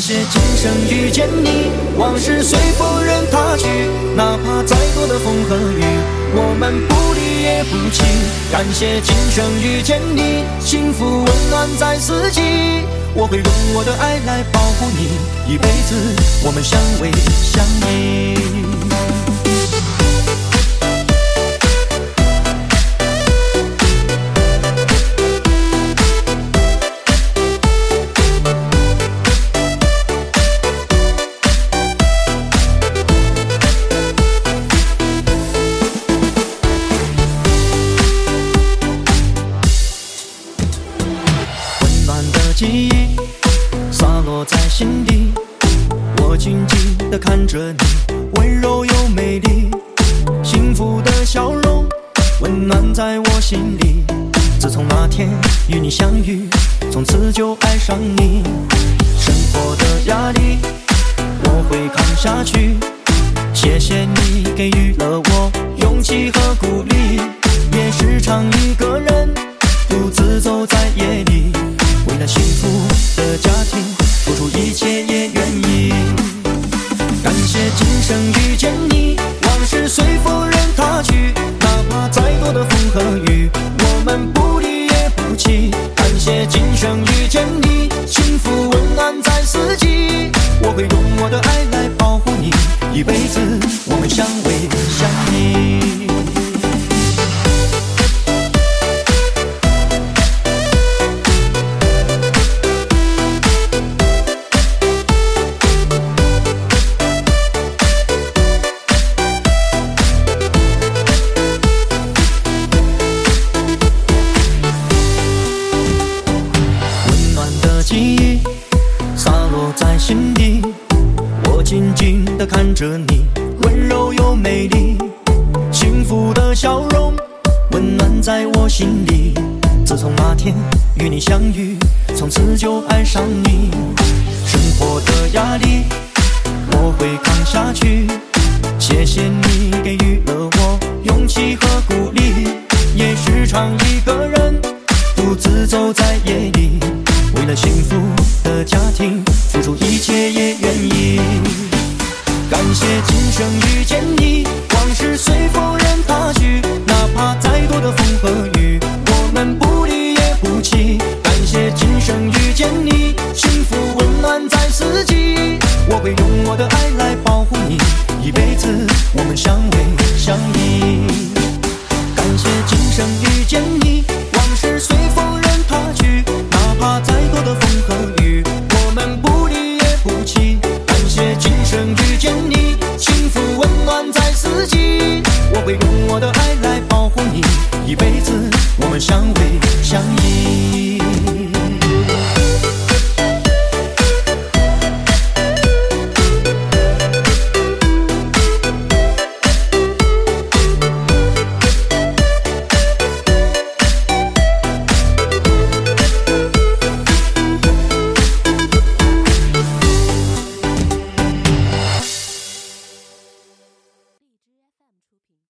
谢今生遇见你，往事随风任它去，哪怕再多的风和雨，我们不离也不弃。感谢今生遇见你，幸福温暖在四季，我会用我的爱来保护你，一辈子我们相偎相依。记忆洒落在心底，我静静地看着你，温柔又美丽，幸福的笑容温暖在我心里。自从那天与你相遇，从此就爱上你。生活的压力我会扛下去，谢谢你给予了我勇气和鼓励。也时常我的爱来保护你，一辈子我们相偎相依。静静地看着你，温柔又美丽，幸福的笑容温暖在我心里。自从那天与你相遇，从此就爱上你。生活的压力我会扛下去，谢谢你给予了我勇气和鼓励，也时常一个人独自走在夜里，为了幸福的家庭付出一切也愿意。感谢今生遇见你，往事随风任它去，哪怕再多的风和雨，我们不离也不弃。感谢今生遇见你，幸福温暖在四季，我会用我的爱遇见你，幸福温暖在四季，我会用我的爱来保护你，一辈子我们相偎。